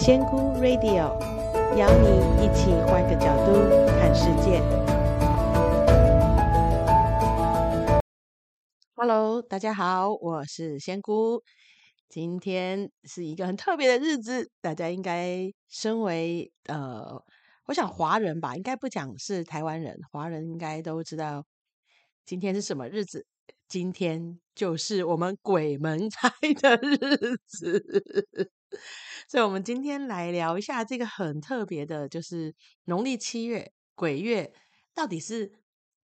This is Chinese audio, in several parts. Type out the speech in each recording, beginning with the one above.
仙姑 Radio 邀你一起换个角度看世界。Hello，大家好，我是仙姑。今天是一个很特别的日子，大家应该身为呃，我想华人吧，应该不讲是台湾人，华人应该都知道今天是什么日子。今天就是我们鬼门开的日子，所以，我们今天来聊一下这个很特别的，就是农历七月鬼月到底是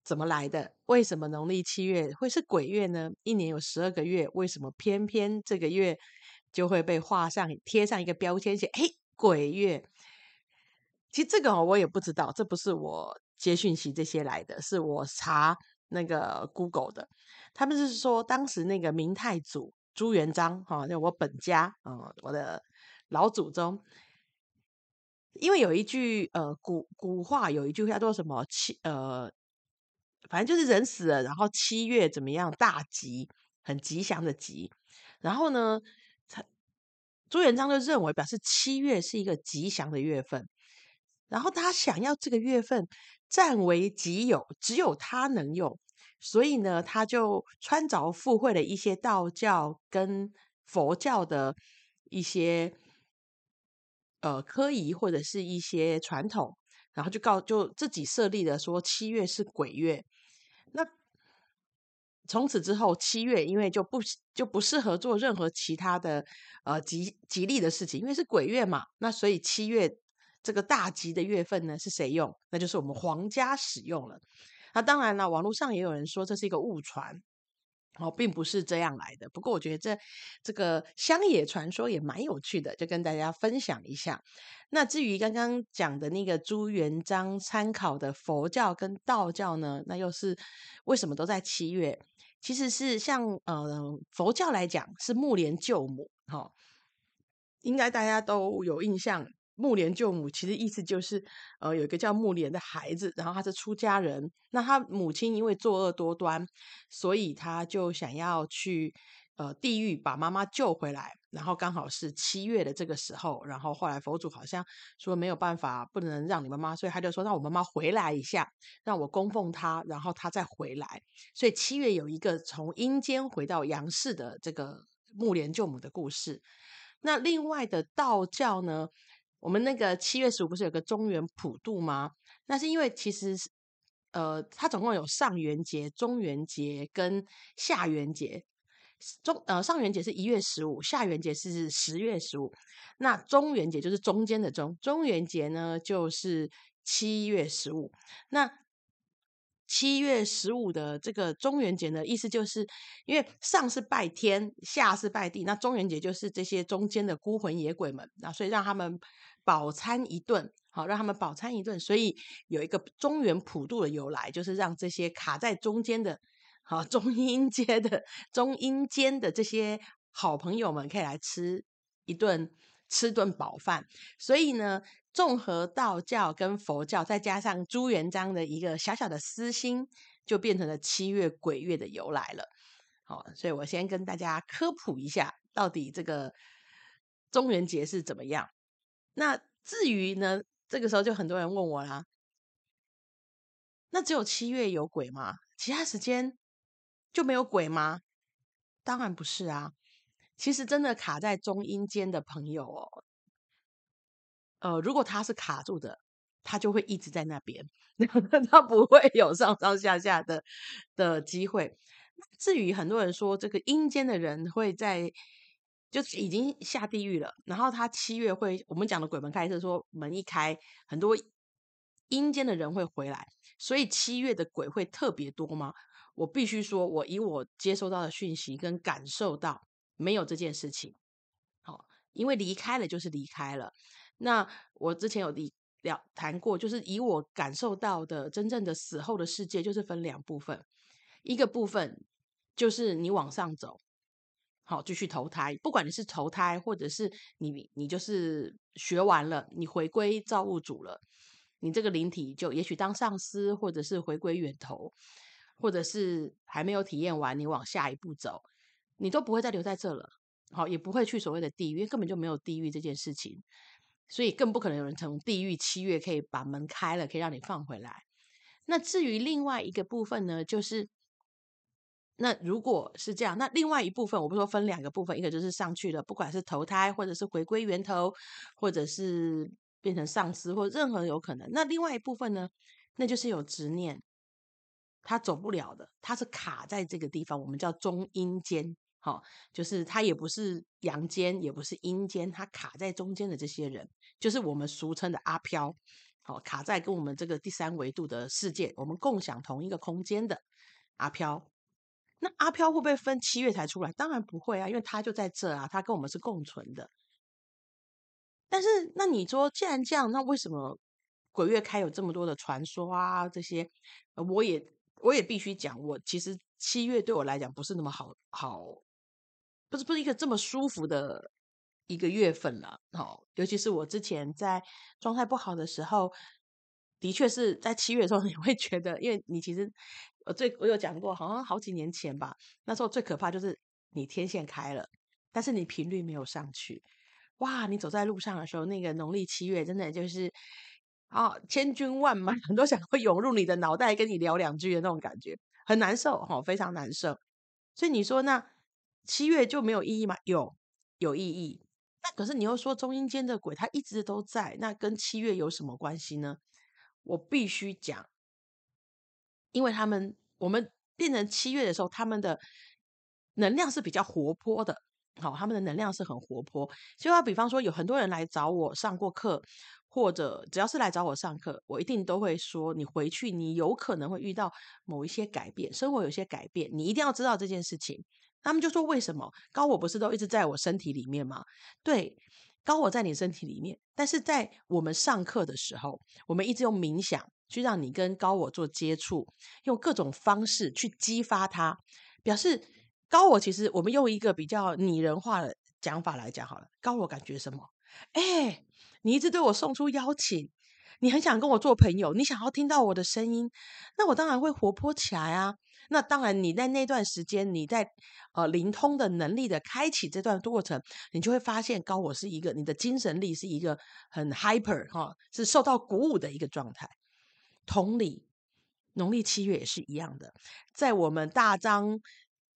怎么来的？为什么农历七月会是鬼月呢？一年有十二个月，为什么偏偏这个月就会被画上贴上一个标签，写“嘿，鬼月”？其实这个我也不知道，这不是我接讯息这些来的，是我查那个 Google 的。他们是说，当时那个明太祖朱元璋，哈，就我本家，嗯，我的老祖宗，因为有一句呃古古话，有一句话叫做什么七呃，反正就是人死了，然后七月怎么样大吉，很吉祥的吉，然后呢，他朱元璋就认为表示七月是一个吉祥的月份，然后他想要这个月份占为己有，只有他能用。所以呢，他就穿凿附会了一些道教跟佛教的一些呃科仪或者是一些传统，然后就告就自己设立了说七月是鬼月。那从此之后，七月因为就不就不适合做任何其他的呃吉吉利的事情，因为是鬼月嘛。那所以七月这个大吉的月份呢，是谁用？那就是我们皇家使用了。那当然了，网络上也有人说这是一个误传，哦，并不是这样来的。不过我觉得这这个乡野传说也蛮有趣的，就跟大家分享一下。那至于刚刚讲的那个朱元璋参考的佛教跟道教呢，那又是为什么都在七月？其实是像呃佛教来讲是木莲救母，哈、哦，应该大家都有印象。木莲救母，其实意思就是，呃，有一个叫木莲的孩子，然后他是出家人，那他母亲因为作恶多端，所以他就想要去呃地狱把妈妈救回来，然后刚好是七月的这个时候，然后后来佛祖好像说没有办法，不能让你妈妈，所以他就说让我妈妈回来一下，让我供奉她，然后她再回来，所以七月有一个从阴间回到阳世的这个木莲救母的故事。那另外的道教呢？我们那个七月十五不是有个中元普渡吗？那是因为其实，呃，它总共有上元节、中元节跟下元节。中呃上元节是一月十五，下元节是十月十五。那中元节就是中间的中，中元节呢就是七月十五。那七月十五的这个中元节呢，意思就是因为上是拜天，下是拜地，那中元节就是这些中间的孤魂野鬼们，那所以让他们。饱餐一顿，好，让他们饱餐一顿，所以有一个中元普渡的由来，就是让这些卡在中间的，好中阴阶的中阴间的这些好朋友们可以来吃一顿吃顿饱饭。所以呢，综合道教跟佛教，再加上朱元璋的一个小小的私心，就变成了七月鬼月的由来了。好，所以我先跟大家科普一下，到底这个中元节是怎么样。那至于呢，这个时候就很多人问我啦。那只有七月有鬼吗？其他时间就没有鬼吗？当然不是啊。其实真的卡在中阴间的朋友哦，呃，如果他是卡住的，他就会一直在那边，他不会有上上下下的的机会。至于很多人说这个阴间的人会在。就已经下地狱了，然后他七月会，我们讲的鬼门开是说门一开，很多阴间的人会回来，所以七月的鬼会特别多吗？我必须说，我以我接收到的讯息跟感受到，没有这件事情。好，因为离开了就是离开了。那我之前有聊谈过，就是以我感受到的真正的死后的世界，就是分两部分，一个部分就是你往上走。好，继续投胎。不管你是投胎，或者是你，你就是学完了，你回归造物主了，你这个灵体就也许当上司，或者是回归源头，或者是还没有体验完，你往下一步走，你都不会再留在这了。好，也不会去所谓的地狱，因为根本就没有地狱这件事情。所以更不可能有人从地狱七月可以把门开了，可以让你放回来。那至于另外一个部分呢，就是那如果是这样，那另外一部分，我不说分两个部分，一个就是上去了，不管是投胎，或者是回归源头，或者是变成上司，或任何有可能。那另外一部分呢，那就是有执念，他走不了的，他是卡在这个地方，我们叫中阴间，好，就是他也不是阳间，也不是阴间，他卡在中间的这些人，就是我们俗称的阿飘。好，卡在跟我们这个第三维度的世界，我们共享同一个空间的阿飘，那阿飘会不会分七月才出来？当然不会啊，因为他就在这啊，他跟我们是共存的。但是，那你说既然这样，那为什么鬼月开有这么多的传说啊？这些，我也我也必须讲，我其实七月对我来讲不是那么好好，不是不是一个这么舒服的。一个月份了，好，尤其是我之前在状态不好的时候，的确是在七月的时候，你会觉得，因为你其实我最我有讲过，好像好几年前吧，那时候最可怕就是你天线开了，但是你频率没有上去，哇，你走在路上的时候，那个农历七月真的就是啊，千军万马 很多想会涌入你的脑袋，跟你聊两句的那种感觉，很难受哈，非常难受。所以你说那七月就没有意义吗？有，有意义。那可是你又说中阴间的鬼，他一直都在，那跟七月有什么关系呢？我必须讲，因为他们我们变成七月的时候，他们的能量是比较活泼的，好，他们的能量是很活泼。就要比方说，有很多人来找我上过课，或者只要是来找我上课，我一定都会说，你回去你有可能会遇到某一些改变，生活有些改变，你一定要知道这件事情。他们就说：“为什么高我不是都一直在我身体里面吗？对，高我在你身体里面，但是在我们上课的时候，我们一直用冥想去让你跟高我做接触，用各种方式去激发它，表示高我其实我们用一个比较拟人化的讲法来讲好了。高我感觉什么？哎，你一直对我送出邀请，你很想跟我做朋友，你想要听到我的声音，那我当然会活泼起来啊。”那当然，你在那段时间，你在呃灵通的能力的开启这段过程，你就会发现高我是一个，你的精神力是一个很 hyper 哈、是受到鼓舞的一个状态。同理，农历七月也是一样的，在我们大张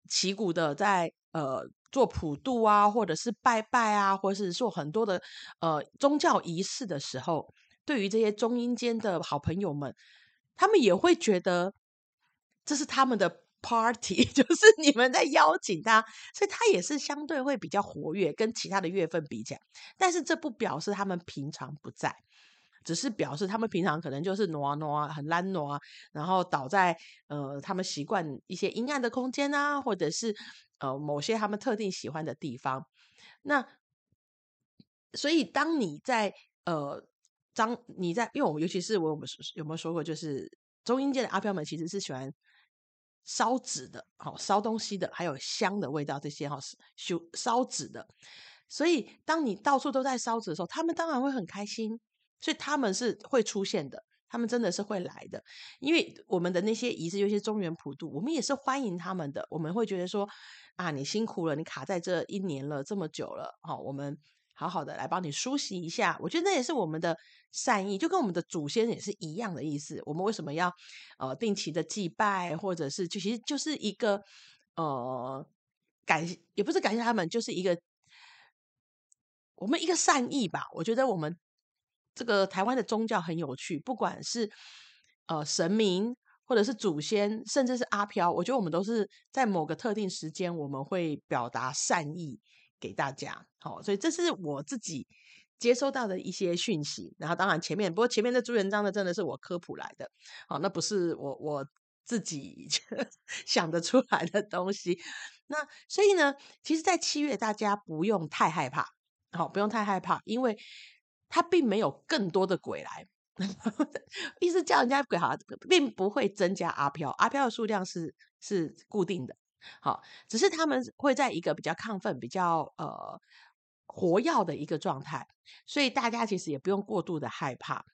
旗鼓的在呃做普渡啊，或者是拜拜啊，或者是做很多的呃宗教仪式的时候，对于这些中英间的好朋友们，他们也会觉得。这是他们的 party，就是你们在邀请他，所以他也是相对会比较活跃，跟其他的月份比起来。但是这不表示他们平常不在，只是表示他们平常可能就是挪啊挪啊，很懒挪啊，然后倒在呃他们习惯一些阴暗的空间啊，或者是呃某些他们特定喜欢的地方。那所以当你在呃张你在，因为我们尤其是我有没有没有说过，就是中阴界的阿飘们其实是喜欢。烧纸的，好烧东西的，还有香的味道，这些哈烧烧纸的。所以，当你到处都在烧纸的时候，他们当然会很开心。所以他们是会出现的，他们真的是会来的。因为我们的那些仪式，有些中原普渡，我们也是欢迎他们的。我们会觉得说，啊，你辛苦了，你卡在这一年了，这么久了，好，我们。好好的来帮你梳洗一下，我觉得那也是我们的善意，就跟我们的祖先也是一样的意思。我们为什么要呃定期的祭拜，或者是就其实就是一个呃感，也不是感谢他们，就是一个我们一个善意吧。我觉得我们这个台湾的宗教很有趣，不管是呃神明，或者是祖先，甚至是阿飘，我觉得我们都是在某个特定时间，我们会表达善意。给大家，好，所以这是我自己接收到的一些讯息。然后，当然前面，不过前面的朱元璋的真的是我科普来的，好，那不是我我自己 想得出来的东西。那所以呢，其实，在七月大家不用太害怕，好，不用太害怕，因为他并没有更多的鬼来，意思叫人家鬼好，并不会增加阿飘，阿飘的数量是是固定的。好，只是他们会在一个比较亢奋、比较呃活跃的一个状态，所以大家其实也不用过度的害怕。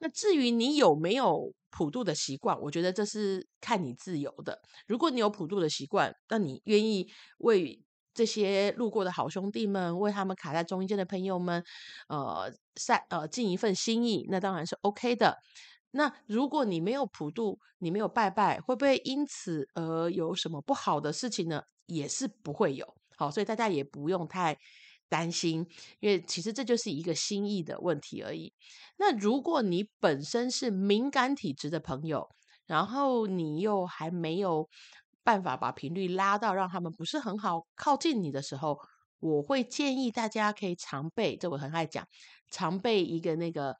那至于你有没有普渡的习惯，我觉得这是看你自由的。如果你有普渡的习惯，那你愿意为这些路过的好兄弟们，为他们卡在中间的朋友们，呃，善呃尽一份心意，那当然是 OK 的。那如果你没有普渡，你没有拜拜，会不会因此而有什么不好的事情呢？也是不会有。好，所以大家也不用太担心，因为其实这就是一个心意的问题而已。那如果你本身是敏感体质的朋友，然后你又还没有办法把频率拉到让他们不是很好靠近你的时候，我会建议大家可以常备，这我很爱讲，常备一个那个。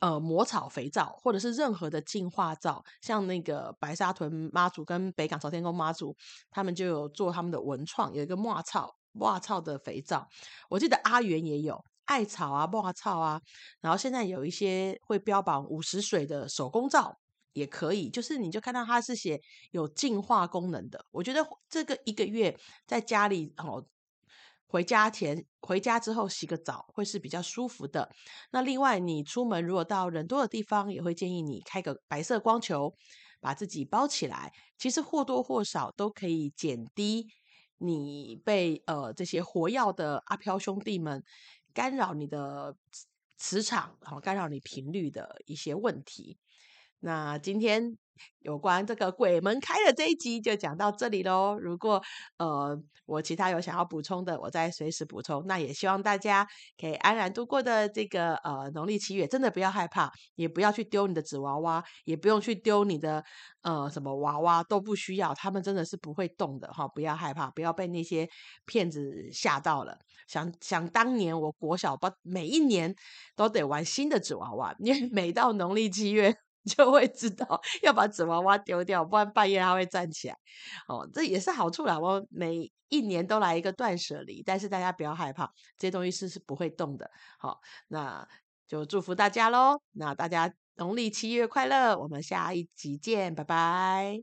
呃，魔草肥皂或者是任何的净化皂，像那个白沙屯妈祖跟北港朝天宫妈祖，他们就有做他们的文创，有一个墨草抹草的肥皂。我记得阿元也有艾草啊、墨草啊，然后现在有一些会标榜五十水的手工皂也可以，就是你就看到它是写有净化功能的。我觉得这个一个月在家里哦。回家前、回家之后洗个澡会是比较舒服的。那另外，你出门如果到人多的地方，也会建议你开个白色光球，把自己包起来。其实或多或少都可以减低你被呃这些活跃的阿飘兄弟们干扰你的磁场，然后干扰你频率的一些问题。那今天有关这个鬼门开的这一集就讲到这里喽。如果呃我其他有想要补充的，我再随时补充。那也希望大家可以安然度过的这个呃农历七月，真的不要害怕，也不要去丢你的纸娃娃，也不用去丢你的呃什么娃娃，都不需要，他们真的是不会动的哈。不要害怕，不要被那些骗子吓到了。想想当年我国小不每一年都得玩新的纸娃娃，因为每到农历七月。就会知道要把纸娃娃丢掉，不然半夜它会站起来。哦，这也是好处啦。我每一年都来一个断舍离，但是大家不要害怕，这些东西是是不会动的。好，那就祝福大家喽。那大家农历七月快乐，我们下一集见，拜拜。